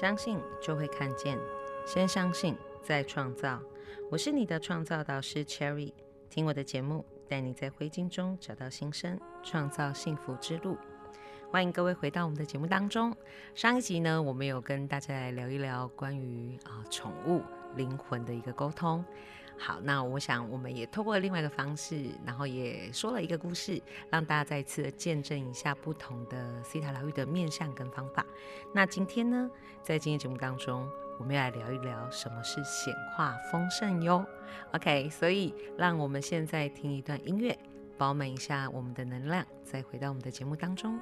相信就会看见，先相信再创造。我是你的创造导师 Cherry，听我的节目，带你在灰烬中找到新生，创造幸福之路。欢迎各位回到我们的节目当中。上一集呢，我们有跟大家来聊一聊关于啊宠物灵魂的一个沟通。好，那我想我们也透过另外一个方式，然后也说了一个故事，让大家再次的见证一下不同的西塔疗愈的面向跟方法。那今天呢，在今天节目当中，我们要来聊一聊什么是显化丰盛哟。OK，所以让我们现在听一段音乐，饱满一下我们的能量，再回到我们的节目当中。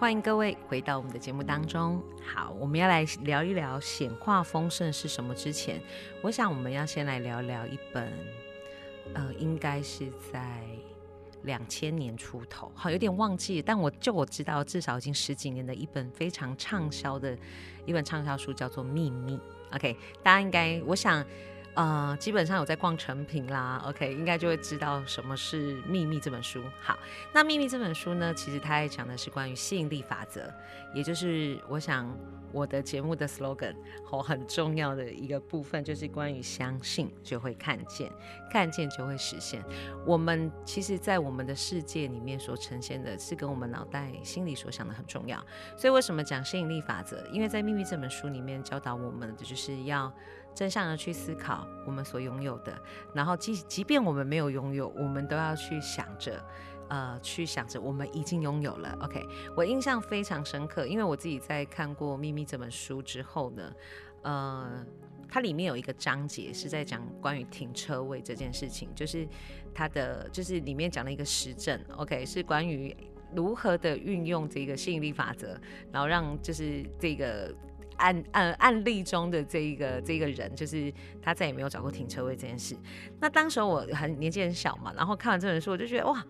欢迎各位回到我们的节目当中。好，我们要来聊一聊显化丰盛是什么。之前，我想我们要先来聊聊一本，呃，应该是在两千年出头，好，有点忘记，但我就我知道，至少已经十几年的一本非常畅销的一本畅销书，叫做《秘密》。OK，大家应该，我想。呃，基本上有在逛成品啦，OK，应该就会知道什么是《秘密》这本书。好，那《秘密》这本书呢，其实它讲的是关于吸引力法则，也就是我想我的节目的 slogan 和很重要的一个部分，就是关于相信就会看见，看见就会实现。我们其实，在我们的世界里面所呈现的是跟我们脑袋心里所想的很重要。所以为什么讲吸引力法则？因为在《秘密》这本书里面教导我们的就是要。正向的去思考我们所拥有的，然后即即便我们没有拥有，我们都要去想着，呃，去想着我们已经拥有了。OK，我印象非常深刻，因为我自己在看过《秘密》这本书之后呢，呃，它里面有一个章节是在讲关于停车位这件事情，就是它的就是里面讲了一个实证，OK，是关于如何的运用这个吸引力法则，然后让就是这个。案案案例中的这一个这一个人，就是他再也没有找过停车位这件事。那当时我很年纪很小嘛，然后看完这本书，我就觉得哇，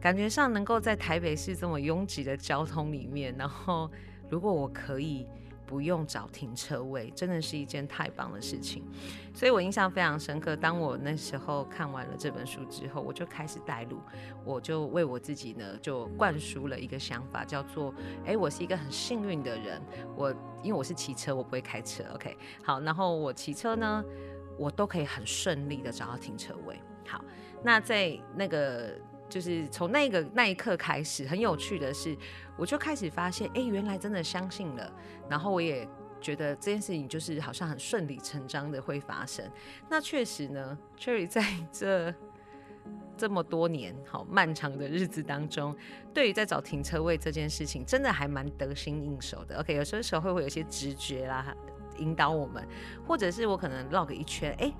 感觉上能够在台北市这么拥挤的交通里面，然后如果我可以。不用找停车位，真的是一件太棒的事情，所以我印象非常深刻。当我那时候看完了这本书之后，我就开始带路，我就为我自己呢，就灌输了一个想法，叫做：哎，我是一个很幸运的人。我因为我是骑车，我不会开车，OK，好，然后我骑车呢，我都可以很顺利的找到停车位。好，那在那个。就是从那个那一刻开始，很有趣的是，我就开始发现，哎，原来真的相信了。然后我也觉得这件事情就是好像很顺理成章的会发生。那确实呢，Cherry 在这这么多年好漫长的日子当中，对于在找停车位这件事情，真的还蛮得心应手的。OK，有时候时候会会有一些直觉啦，引导我们，或者是我可能绕个一圈，哎。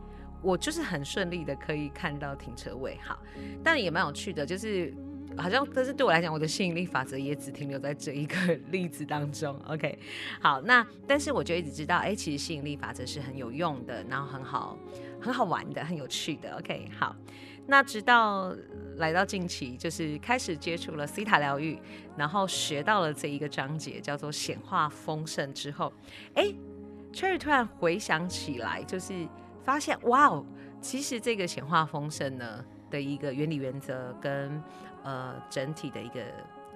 我就是很顺利的可以看到停车位，好，但也蛮有趣的，就是好像，但是对我来讲，我的吸引力法则也只停留在这一个 例子当中。OK，好，那但是我就一直知道，哎，其实吸引力法则是很有用的，然后很好，很好玩的，很有趣的。OK，好，那直到来到近期，就是开始接触了西塔疗愈，然后学到了这一个章节叫做显化丰盛之后，哎，Cherry 突然回想起来，就是。发现哇哦，其实这个显化丰盛呢的一个原理原则跟呃整体的一个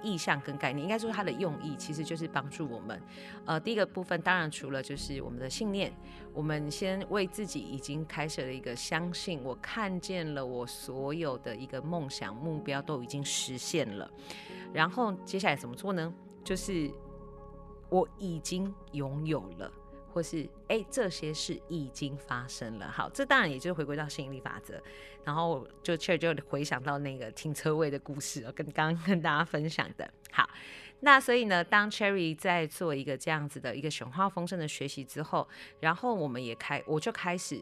意向跟概念，应该说它的用意其实就是帮助我们。呃，第一个部分当然除了就是我们的信念，我们先为自己已经开设了一个相信，我看见了我所有的一个梦想目标都已经实现了，然后接下来怎么做呢？就是我已经拥有了。或是哎，这些事已经发生了。好，这当然也就是回归到吸引力法则，然后就确实就回想到那个停车位的故事，跟刚刚跟大家分享的。好，那所以呢，当 Cherry 在做一个这样子的一个雄化丰盛的学习之后，然后我们也开，我就开始，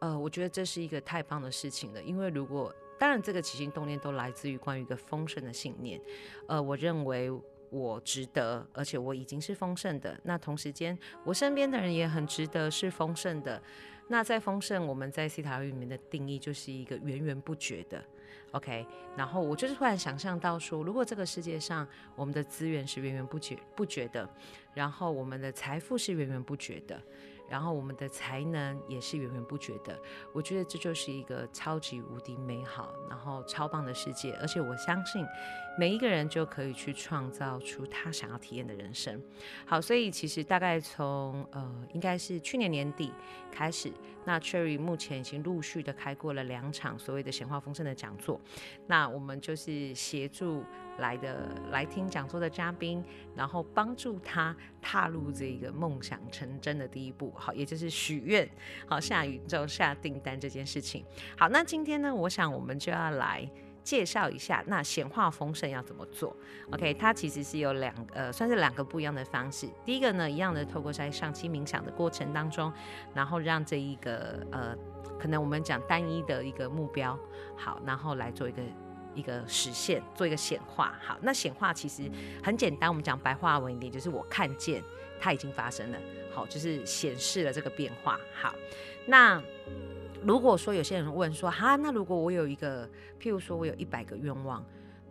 呃，我觉得这是一个太棒的事情了，因为如果当然，这个起心动念都来自于关于一个丰盛的信念。呃，我认为我值得，而且我已经是丰盛的。那同时间，我身边的人也很值得是丰盛的。那在丰盛，我们在西塔里面的定义就是一个源源不绝的。OK，然后我就是突然想象到说，如果这个世界上我们的资源是源源不绝不绝的，然后我们的财富是源源不绝的。然后我们的才能也是源源不绝的，我觉得这就是一个超级无敌美好，然后超棒的世界。而且我相信每一个人就可以去创造出他想要体验的人生。好，所以其实大概从呃，应该是去年年底开始，那 Cherry 目前已经陆续的开过了两场所谓的显化丰盛的讲座。那我们就是协助。来的来听讲座的嘉宾，然后帮助他踏入这个梦想成真的第一步，好，也就是许愿，好下宇宙下订单这件事情。好，那今天呢，我想我们就要来介绍一下，那显化丰盛要怎么做？OK，它其实是有两呃，算是两个不一样的方式。第一个呢，一样的透过在上期冥想的过程当中，然后让这一个呃，可能我们讲单一的一个目标，好，然后来做一个。一个实现，做一个显化。好，那显化其实很简单，我们讲白话文一点，就是我看见它已经发生了。好，就是显示了这个变化。好，那如果说有些人问说，哈，那如果我有一个，譬如说我有一百个愿望。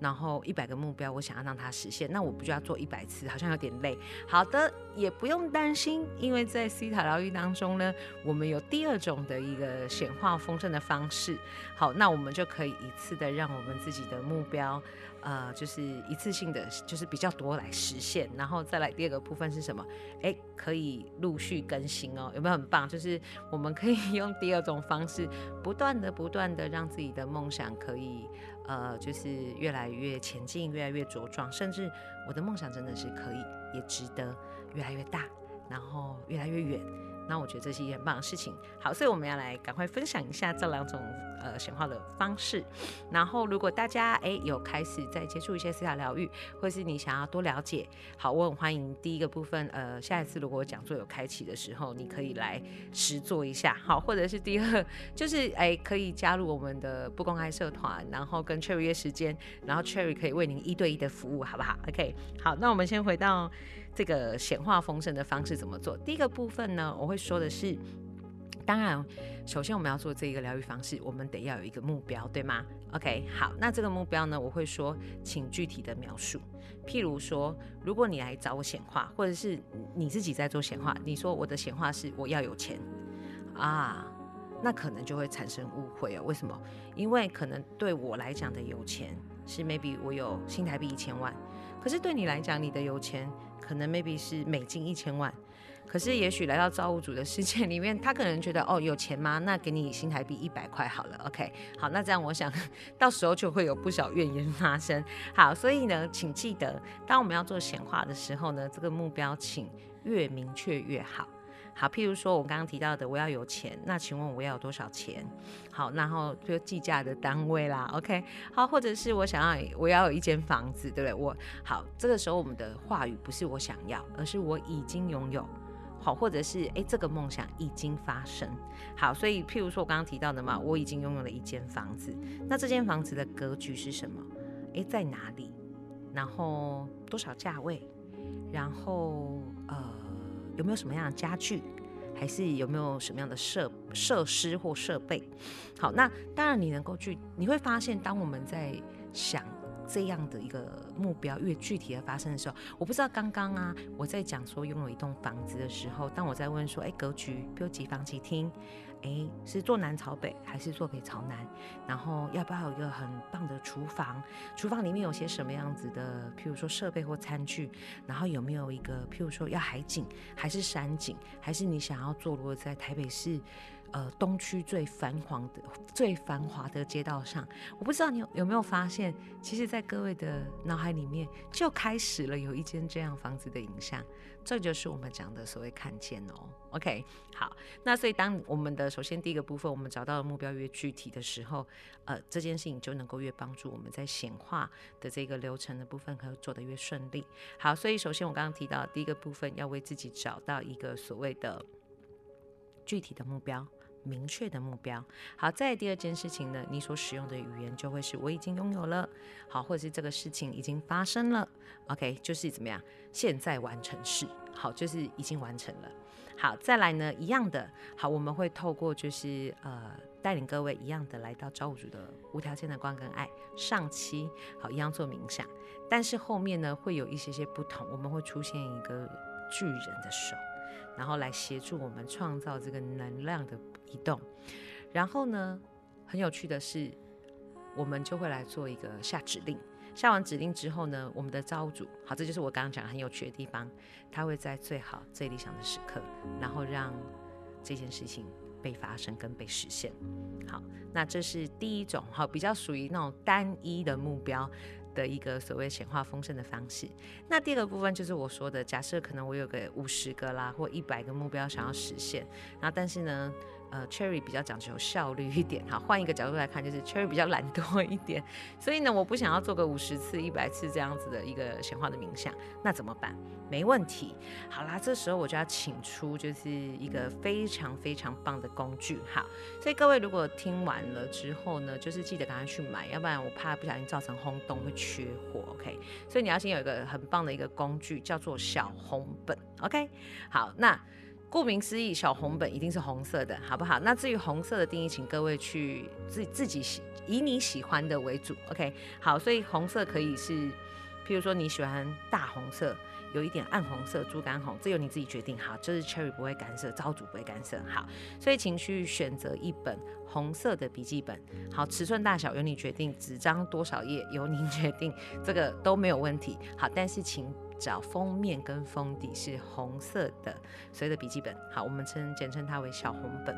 然后一百个目标，我想要让它实现，那我不就要做一百次？好像有点累。好的，也不用担心，因为在西塔疗愈当中呢，我们有第二种的一个显化丰盛的方式。好，那我们就可以一次的让我们自己的目标，呃，就是一次性的，就是比较多来实现。然后再来第二个部分是什么？哎，可以陆续更新哦，有没有很棒？就是我们可以 用第二种方式，不断的、不断的让自己的梦想可以。呃，就是越来越前进，越来越茁壮，甚至我的梦想真的是可以，也值得越来越大，然后越来越远。那我觉得这是一件很棒的事情。好，所以我们要来赶快分享一下这两种呃显化的方式。然后，如果大家哎有开始在接触一些思想疗愈，或是你想要多了解，好，我很欢迎第一个部分。呃，下一次如果讲座有开启的时候，你可以来实做一下。好，或者是第二，就是哎可以加入我们的不公开社团，然后跟 Cherry 约时间，然后 Cherry 可以为您一对一的服务，好不好？OK，好，那我们先回到。这个显化丰盛的方式怎么做？第一个部分呢，我会说的是，当然，首先我们要做这一个疗愈方式，我们得要有一个目标，对吗？OK，好，那这个目标呢，我会说，请具体的描述。譬如说，如果你来找我显化，或者是你自己在做显化，你说我的显化是我要有钱啊，那可能就会产生误会哦。为什么？因为可能对我来讲的有钱是 maybe 我有新台币一千万，可是对你来讲，你的有钱。可能 maybe 是美金一千万，可是也许来到造物主的世界里面，他可能觉得哦有钱吗？那给你新台币一百块好了，OK，好，那这样我想到时候就会有不少怨言发生。好，所以呢，请记得，当我们要做显化的时候呢，这个目标请越明确越好。好，譬如说我刚刚提到的，我要有钱，那请问我要有多少钱？好，然后就计价的单位啦，OK。好，或者是我想要我要有一间房子，对不对？我好，这个时候我们的话语不是我想要，而是我已经拥有。好，或者是哎，这个梦想已经发生。好，所以譬如说我刚刚提到的嘛，我已经拥有了一间房子，那这间房子的格局是什么？哎，在哪里？然后多少价位？然后呃。有没有什么样的家具，还是有没有什么样的设设施或设备？好，那当然你能够去，你会发现，当我们在想这样的一个目标越具体的发生的时候，我不知道刚刚啊，我在讲说拥有一栋房子的时候，当我在问说，哎，格局，比如几房几厅？哎，是坐南朝北还是坐北朝南？然后要不要有一个很棒的厨房？厨房里面有些什么样子的？譬如说设备或餐具？然后有没有一个譬如说要海景还是山景？还是你想要坐落在台北市？呃，东区最繁华的、最繁华的街道上，我不知道你有有没有发现，其实，在各位的脑海里面就开始了有一间这样房子的影像，这就是我们讲的所谓看见哦。OK，好，那所以当我们的首先第一个部分，我们找到的目标越具体的时候，呃，这件事情就能够越帮助我们在显化的这个流程的部分可以做得越顺利。好，所以首先我刚刚提到第一个部分，要为自己找到一个所谓的具体的目标。明确的目标。好，再第二件事情呢，你所使用的语言就会是我已经拥有了，好，或者是这个事情已经发生了，OK，就是怎么样，现在完成式，好，就是已经完成了。好，再来呢，一样的，好，我们会透过就是呃带领各位一样的来到造物主的无条件的光跟爱上期，好，一样做冥想，但是后面呢会有一些些不同，我们会出现一个巨人的手，然后来协助我们创造这个能量的移动，然后呢，很有趣的是，我们就会来做一个下指令。下完指令之后呢，我们的造物主，好，这就是我刚刚讲很有趣的地方，他会在最好、最理想的时刻，然后让这件事情被发生跟被实现。好，那这是第一种，好，比较属于那种单一的目标的一个所谓显化丰盛的方式。那第二个部分就是我说的，假设可能我有个五十个啦，或一百个目标想要实现，然后但是呢。呃，Cherry 比较讲究效率一点，哈，换一个角度来看，就是 Cherry 比较懒惰一点，所以呢，我不想要做个五十次、一百次这样子的一个显化的冥想，那怎么办？没问题，好啦，这时候我就要请出就是一个非常非常棒的工具，哈，所以各位如果听完了之后呢，就是记得赶快去买，要不然我怕不小心造成轰动会缺货，OK？所以你要先有一个很棒的一个工具，叫做小红本，OK？好，那。顾名思义，小红本一定是红色的，好不好？那至于红色的定义，请各位去自自己喜以你喜欢的为主，OK？好，所以红色可以是，譬如说你喜欢大红色，有一点暗红色、猪肝红，这由你自己决定。好，这是 Cherry 不会干涉，招主不会干涉。好，所以请去选择一本红色的笔记本。好，尺寸大小由你决定，纸张多少页由您 决定，这个都没有问题。好，但是请。找封面跟封底是红色的，所谓的笔记本，好，我们称简称它为小红本。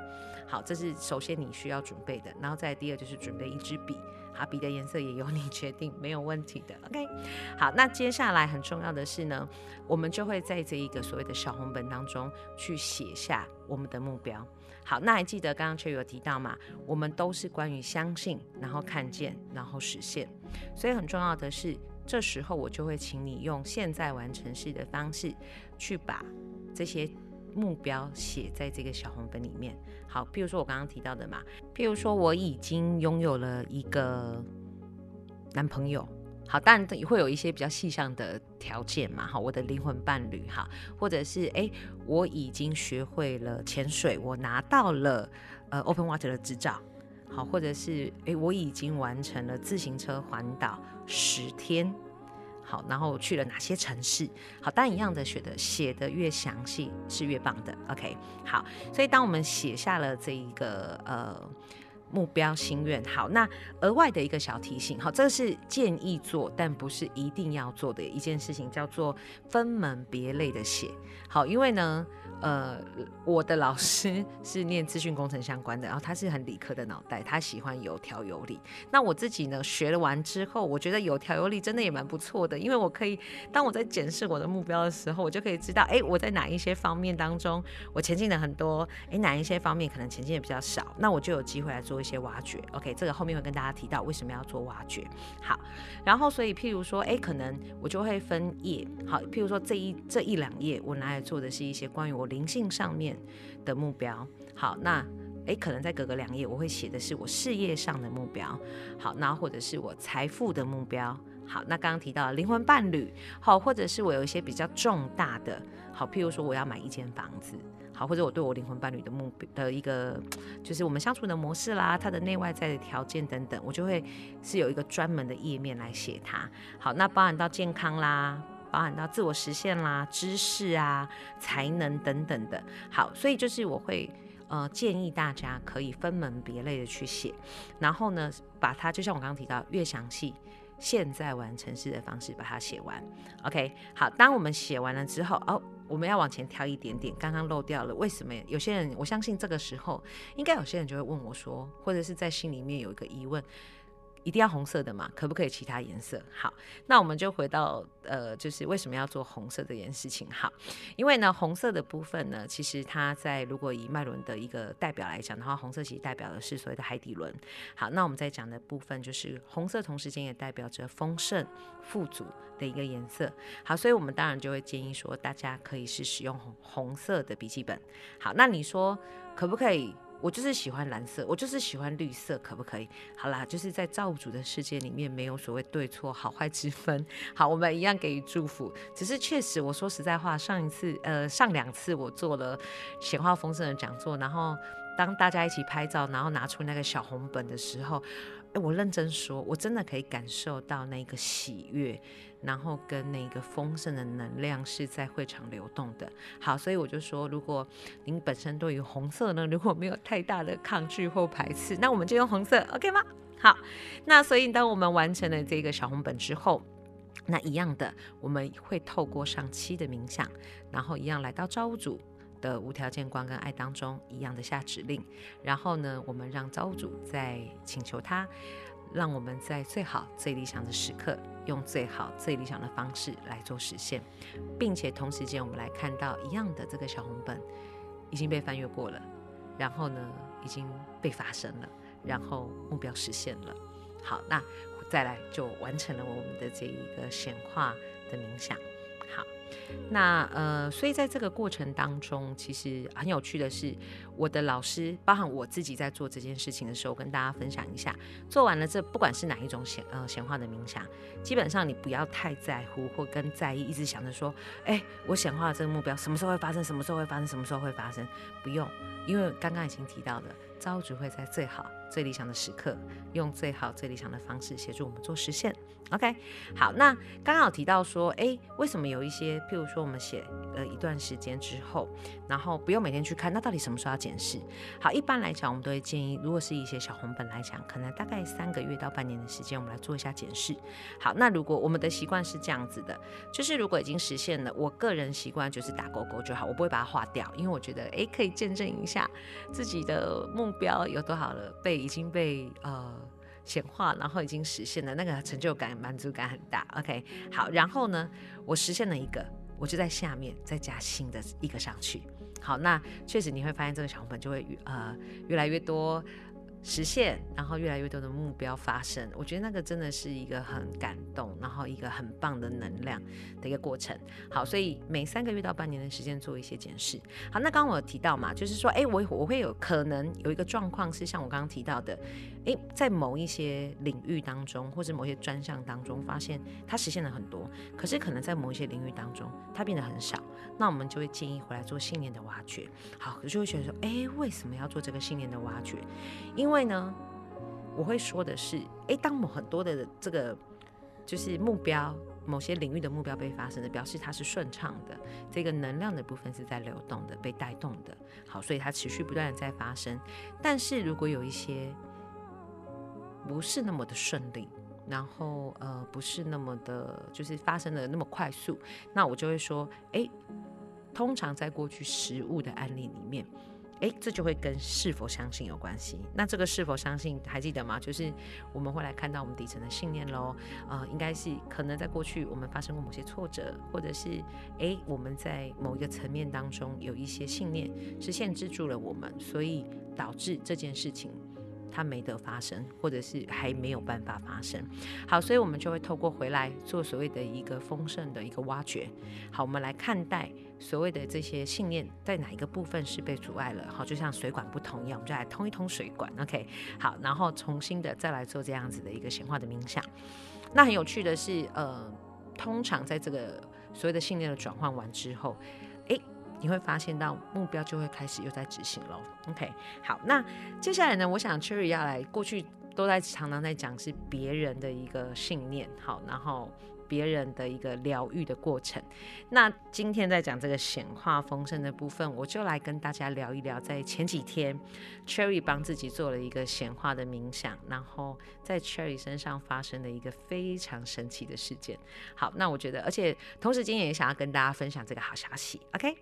好，这是首先你需要准备的，然后再第二就是准备一支笔，好，笔的颜色也由你 决定，没有问题的。OK，好，那接下来很重要的是呢，我们就会在这一个所谓的小红本当中去写下我们的目标。好，那还记得刚刚却有提到嘛？我们都是关于相信，然后看见，然后实现，所以很重要的是。这时候我就会请你用现在完成式的方式，去把这些目标写在这个小红本里面。好，譬如说我刚刚提到的嘛，譬如说我已经拥有了一个男朋友，好，当然会有一些比较细项的条件嘛，好，我的灵魂伴侣，哈，或者是哎，我已经学会了潜水，我拿到了呃 Open Water 的执照。好，或者是诶，我已经完成了自行车环岛十天，好，然后去了哪些城市？好，但一样的写的写的越详细是越棒的。OK，好，所以当我们写下了这一个呃目标心愿，好，那额外的一个小提醒，好，这是建议做，但不是一定要做的一件事情，叫做分门别类的写。好，因为呢。呃，我的老师 是念资讯工程相关的，然后他是很理科的脑袋，他喜欢有条有理。那我自己呢，学了完之后，我觉得有条有理真的也蛮不错的，因为我可以当我在检视我的目标的时候，我就可以知道，哎，我在哪一些方面当中我前进的很多，哎，哪一些方面可能前进的比较少，那我就有机会来做一些挖掘。OK，这个后面会跟大家提到为什么要做挖掘。好，然后所以譬如说，哎，可能我就会分页，好，譬如说这一这一两页我拿来做的是一些关于我。灵性上面的目标，好，那诶，可能在隔个两页，我会写的是我事业上的目标，好，那或者是我财富的目标，好，那刚刚提到灵魂伴侣，好，或者是我有一些比较重大的，好，譬如说我要买一间房子，好，或者我对我灵魂伴侣的目标的一个，就是我们相处的模式啦，他的内外在的条件等等，我就会是有一个专门的页面来写它，好，那包含到健康啦。包含到自我实现啦、知识啊、才能等等的。好，所以就是我会呃建议大家可以分门别类的去写，然后呢，把它就像我刚刚提到，越详细，现在完成式的方式把它写完。OK，好，当我们写完了之后，哦，我们要往前挑一点点，刚刚漏掉了，为什么？有些人我相信这个时候，应该有些人就会问我说，或者是在心里面有一个疑问。一定要红色的嘛？可不可以其他颜色？好，那我们就回到呃，就是为什么要做红色这件事情？好，因为呢，红色的部分呢，其实它在如果以脉轮的一个代表来讲的话，红色其实代表的是所谓的海底轮。好，那我们在讲的部分就是红色，同时间也代表着丰盛、富足的一个颜色。好，所以我们当然就会建议说，大家可以是使用红红色的笔记本。好，那你说可不可以我就是喜欢蓝色，我就是喜欢绿色，可不可以？好啦，就是在造物主的世界里面，没有所谓对错、好坏之分。好，我们一样给予祝福。只是确实，我说实在话，上一次呃上两次我做了显化丰盛的讲座，然后当大家一起拍照，然后拿出那个小红本的时候，哎，我认真说，我真的可以感受到那个喜悦。然后跟那个丰盛的能量是在会场流动的。好，所以我就说，如果您本身对于红色呢，如果没有太大的抗拒或排斥，那我们就用红色，OK 吗？好，那所以当我们完成了这个小红本之后，那一样的，我们会透过上期的冥想，然后一样来到造物主的无条件光跟爱当中，一样的下指令，然后呢，我们让造物主在请求他。让我们在最好、最理想的时刻，用最好、最理想的方式来做实现，并且同时间我们来看到一样的这个小红本已经被翻阅过了，然后呢已经被发生了，然后目标实现了。好，那再来就完成了我们的这一个显化的冥想。那呃，所以在这个过程当中，其实很有趣的是，我的老师，包含我自己在做这件事情的时候，跟大家分享一下。做完了这，不管是哪一种显呃显化的冥想，基本上你不要太在乎或跟在意，一直想着说，哎，我显化这个目标什么时候会发生？什么时候会发生？什么时候会发生？不用，因为刚刚已经提到的，招主会在最好、最理想的时刻，用最好、最理想的方式协助我们做实现。OK，好，那刚刚有提到说，哎，为什么有一些，譬如说我们写了一段时间之后，然后不用每天去看，那到底什么时候要检视？好，一般来讲，我们都会建议，如果是一些小红本来讲，可能大概三个月到半年的时间，我们来做一下检视。好，那如果我们的习惯是这样子的，就是如果已经实现了，我个人习惯就是打勾勾就好，我不会把它划掉，因为我觉得，哎，可以见证一下自己的目标有多少了，被已经被呃。显化，然后已经实现了，那个成就感、满足感很大。OK，好，然后呢，我实现了一个，我就在下面再加新的一个上去。好，那确实你会发现这个小红本就会呃越来越多。实现，然后越来越多的目标发生，我觉得那个真的是一个很感动，然后一个很棒的能量的一个过程。好，所以每三个月到半年的时间做一些检视。好，那刚刚我有提到嘛，就是说，哎，我我会有可能有一个状况是像我刚刚提到的，哎，在某一些领域当中，或者某些专项当中，发现它实现了很多，可是可能在某一些领域当中，它变得很少。那我们就会建议回来做信念的挖掘。好，就会觉得说，哎，为什么要做这个信念的挖掘？因为呢，我会说的是，哎，当某很多的这个就是目标，某些领域的目标被发生的，表示它是顺畅的，这个能量的部分是在流动的，被带动的。好，所以它持续不断的在发生。但是如果有一些不是那么的顺利，然后呃不是那么的，就是发生的那么快速，那我就会说，哎，通常在过去实物的案例里面，哎，这就会跟是否相信有关系。那这个是否相信还记得吗？就是我们会来看到我们底层的信念喽。呃，应该是可能在过去我们发生过某些挫折，或者是哎我们在某一个层面当中有一些信念是限制住了我们，所以导致这件事情。它没得发生，或者是还没有办法发生。好，所以我们就会透过回来做所谓的一个丰盛的一个挖掘。好，我们来看待所谓的这些信念在哪一个部分是被阻碍了。好，就像水管不通一样，我们就来通一通水管。OK，好，然后重新的再来做这样子的一个显化的冥想。那很有趣的是，呃，通常在这个所谓的信念的转换完之后，你会发现到目标就会开始又在执行喽。OK，好，那接下来呢？我想 Cherry 要来，过去都在常常在讲是别人的一个信念，好，然后别人的一个疗愈的过程。那今天在讲这个显化丰盛的部分，我就来跟大家聊一聊，在前几天 Cherry 帮自己做了一个显化的冥想，然后在 Cherry 身上发生的一个非常神奇的事件。好，那我觉得，而且同时今天也想要跟大家分享这个好消息。OK。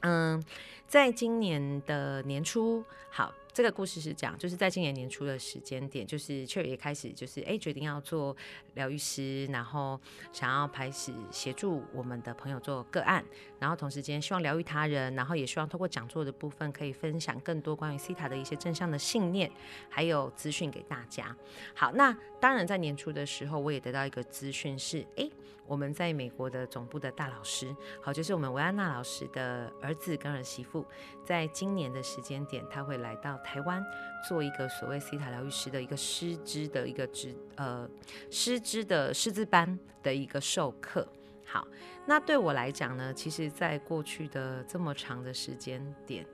嗯，在今年的年初，好，这个故事是讲，就是在今年年初的时间点，就是确也开始，就是哎，决定要做疗愈师，然后想要开始协助我们的朋友做个案，然后同时间希望疗愈他人，然后也希望通过讲座的部分，可以分享更多关于西塔的一些正向的信念，还有资讯给大家。好，那当然在年初的时候，我也得到一个资讯是，哎。我们在美国的总部的大老师，好，就是我们维安娜老师的儿子跟儿媳妇，在今年的时间点，他会来到台湾做一个所谓西塔疗愈师的一个师资的一个职呃师资的师资班的一个授课。好，那对我来讲呢，其实在过去的这么长的时间点，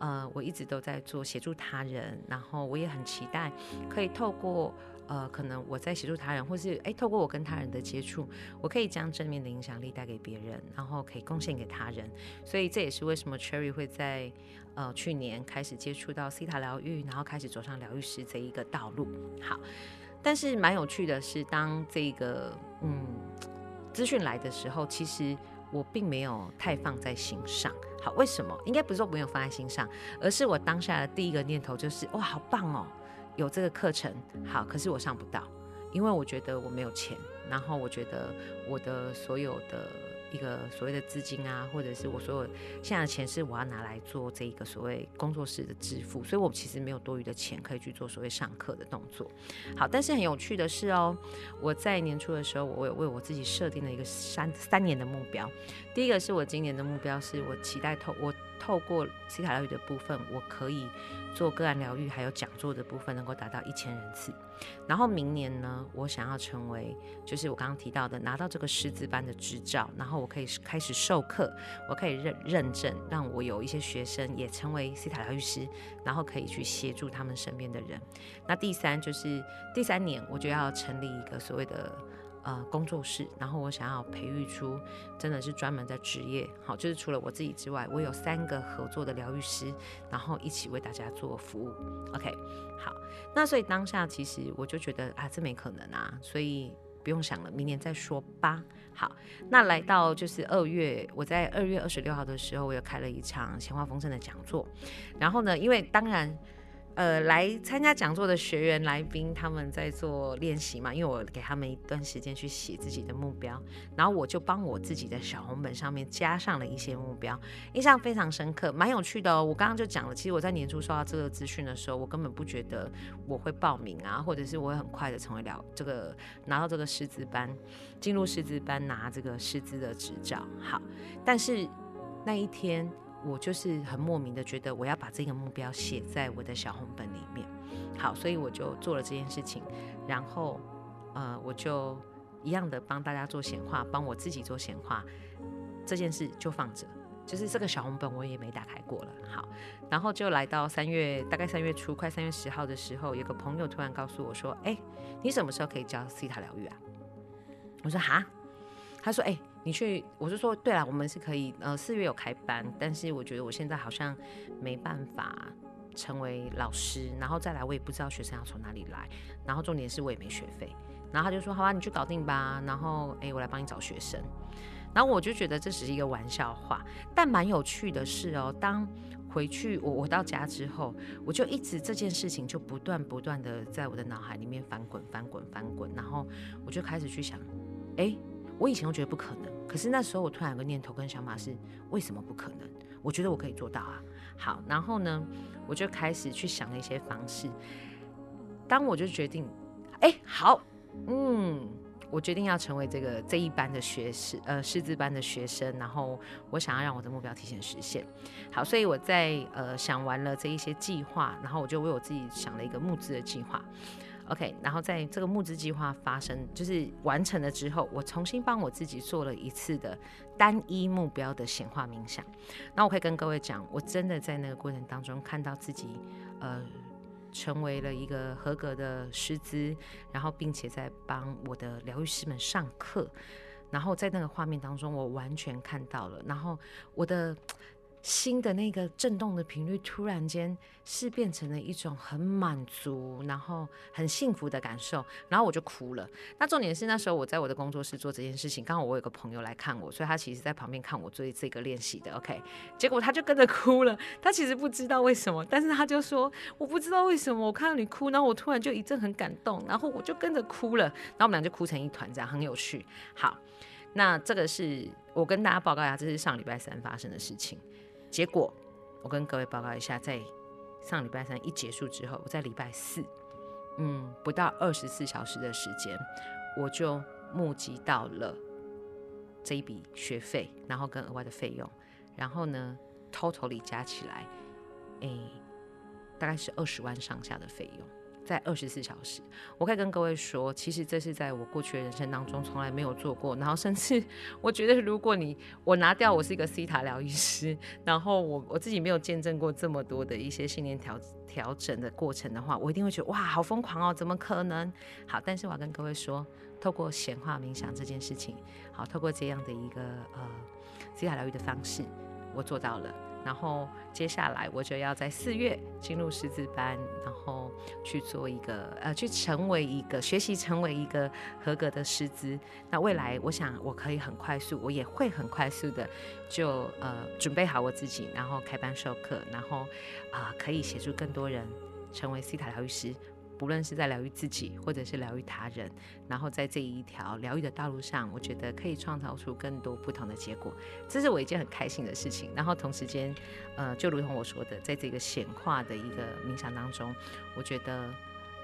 呃，我一直都在做协助他人，然后我也很期待可以透过。呃，可能我在协助他人，或是哎，透过我跟他人的接触，我可以将正面的影响力带给别人，然后可以贡献给他人。所以这也是为什么 Cherry 会在呃去年开始接触到 C 塔疗愈，然后开始走上疗愈师这一个道路。好，但是蛮有趣的是，当这个嗯资讯来的时候，其实我并没有太放在心上。好，为什么？应该不是说没有放在心上，而是我当下的第一个念头就是哇，好棒哦！有这个课程好，可是我上不到，因为我觉得我没有钱，然后我觉得我的所有的一个所谓的资金啊，或者是我所有现在的钱是我要拿来做这一个所谓工作室的支付，所以我其实没有多余的钱可以去做所谓上课的动作。好，但是很有趣的是哦，我在年初的时候，我为我自己设定了一个三三年的目标。第一个是我今年的目标，是我期待透我透过西塔疗愈的部分，我可以。做个案疗愈还有讲座的部分能够达到一千人次，然后明年呢，我想要成为就是我刚刚提到的拿到这个师资班的执照，然后我可以开始授课，我可以认认证，让我有一些学生也成为西塔疗愈师，然后可以去协助他们身边的人。那第三就是第三年，我就要成立一个所谓的。呃，工作室，然后我想要培育出真的是专门的职业，好，就是除了我自己之外，我有三个合作的疗愈师，然后一起为大家做服务。OK，好，那所以当下其实我就觉得啊，这没可能啊，所以不用想了，明年再说吧。好，那来到就是二月，我在二月二十六号的时候，我又开了一场鲜花丰盛的讲座，然后呢，因为当然。呃，来参加讲座的学员来宾，他们在做练习嘛？因为我给他们一段时间去写自己的目标，然后我就帮我自己的小红本上面加上了一些目标，印象非常深刻，蛮有趣的哦。我刚刚就讲了，其实我在年初收到这个资讯的时候，我根本不觉得我会报名啊，或者是我会很快的成为了这个拿到这个师资班，进入师资班拿这个师资的执照。好，但是那一天。我就是很莫名的觉得我要把这个目标写在我的小红本里面，好，所以我就做了这件事情，然后呃，我就一样的帮大家做显化，帮我自己做显化，这件事就放着，就是这个小红本我也没打开过了，好，然后就来到三月，大概三月初，快三月十号的时候，有个朋友突然告诉我说：“哎，你什么时候可以教西塔疗愈啊？”我说：“哈。”他说：“哎，你去，我就说，对啦，我们是可以，呃，四月有开班，但是我觉得我现在好像没办法成为老师，然后再来，我也不知道学生要从哪里来，然后重点是我也没学费，然后他就说，好吧，你去搞定吧，然后，哎，我来帮你找学生，然后我就觉得这只是一个玩笑话，但蛮有趣的是哦，当回去我我到家之后，我就一直这件事情就不断不断的在我的脑海里面翻滚翻滚翻滚，然后我就开始去想，哎。我以前都觉得不可能，可是那时候我突然有个念头跟想法是：为什么不可能？我觉得我可以做到啊！好，然后呢，我就开始去想了一些方式。当我就决定，哎，好，嗯，我决定要成为这个这一班的学士，呃，师资班的学生，然后我想要让我的目标提前实现。好，所以我在呃想完了这一些计划，然后我就为我自己想了一个募资的计划。OK，然后在这个募资计划发生，就是完成了之后，我重新帮我自己做了一次的单一目标的显化冥想。那我可以跟各位讲，我真的在那个过程当中看到自己，呃，成为了一个合格的师资，然后并且在帮我的疗愈师们上课，然后在那个画面当中，我完全看到了，然后我的。心的那个震动的频率，突然间是变成了一种很满足，然后很幸福的感受，然后我就哭了。那重点是那时候我在我的工作室做这件事情，刚好我有个朋友来看我，所以他其实在旁边看我做这个练习的。OK，结果他就跟着哭了。他其实不知道为什么，但是他就说我不知道为什么，我看到你哭，然后我突然就一阵很感动，然后我就跟着哭了，然后我们俩就哭成一团，这样很有趣。好，那这个是我跟大家报告一下，这是上礼拜三发生的事情。结果，我跟各位报告一下，在上礼拜三一结束之后，我在礼拜四，嗯，不到二十四小时的时间，我就募集到了这一笔学费，然后跟额外的费用，然后呢，，total 里加起来，哎，大概是二十万上下的费用。在二十四小时，我可以跟各位说，其实这是在我过去的人生当中从来没有做过。然后，甚至我觉得，如果你我拿掉我是一个西塔疗愈师，然后我我自己没有见证过这么多的一些信念调调整的过程的话，我一定会觉得哇，好疯狂哦，怎么可能？好，但是我要跟各位说，透过显化冥想这件事情，好，透过这样的一个呃西塔疗愈的方式，我做到了。然后接下来我就要在四月进入师资班，然后去做一个呃，去成为一个学习，成为一个合格的师资。那未来我想我可以很快速，我也会很快速的就呃准备好我自己，然后开班授课，然后啊可以协助更多人成为西塔疗愈师。无论是在疗愈自己，或者是疗愈他人，然后在这一条疗愈的道路上，我觉得可以创造出更多不同的结果，这是我一件很开心的事情。然后同时间，呃，就如同我说的，在这个显化的一个冥想当中，我觉得，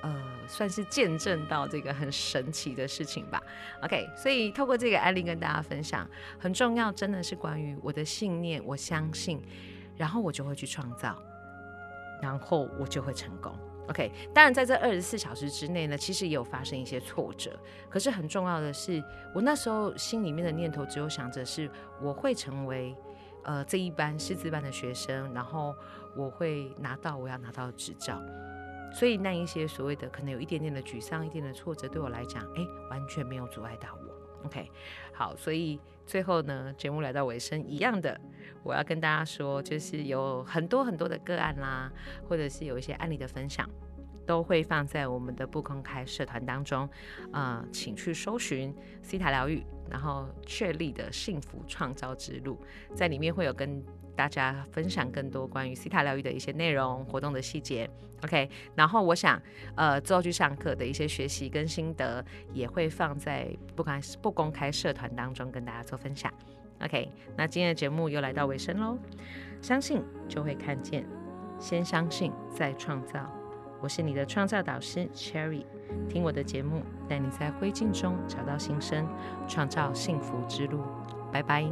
呃，算是见证到这个很神奇的事情吧。OK，所以透过这个案例跟大家分享，很重要，真的是关于我的信念，我相信，然后我就会去创造，然后我就会成功。OK，当然在这二十四小时之内呢，其实也有发生一些挫折。可是很重要的是，我那时候心里面的念头只有想着是我会成为呃这一班师资班的学生，然后我会拿到我要拿到的执照。所以那一些所谓的可能有一点点的沮丧、一点的挫折，对我来讲，哎，完全没有阻碍到我。OK，好，所以最后呢，节目来到尾声，一样的，我要跟大家说，就是有很多很多的个案啦，或者是有一些案例的分享。都会放在我们的不公开社团当中，呃，请去搜寻西塔疗愈，然后确立的幸福创造之路，在里面会有跟大家分享更多关于西塔疗愈的一些内容、活动的细节。OK，然后我想，呃，之后去上课的一些学习跟心得，也会放在不公不公开社团当中跟大家做分享。OK，那今天的节目又来到尾声喽，相信就会看见，先相信再创造。我是你的创造导师 Cherry，听我的节目，带你在灰烬中找到新生，创造幸福之路。拜拜。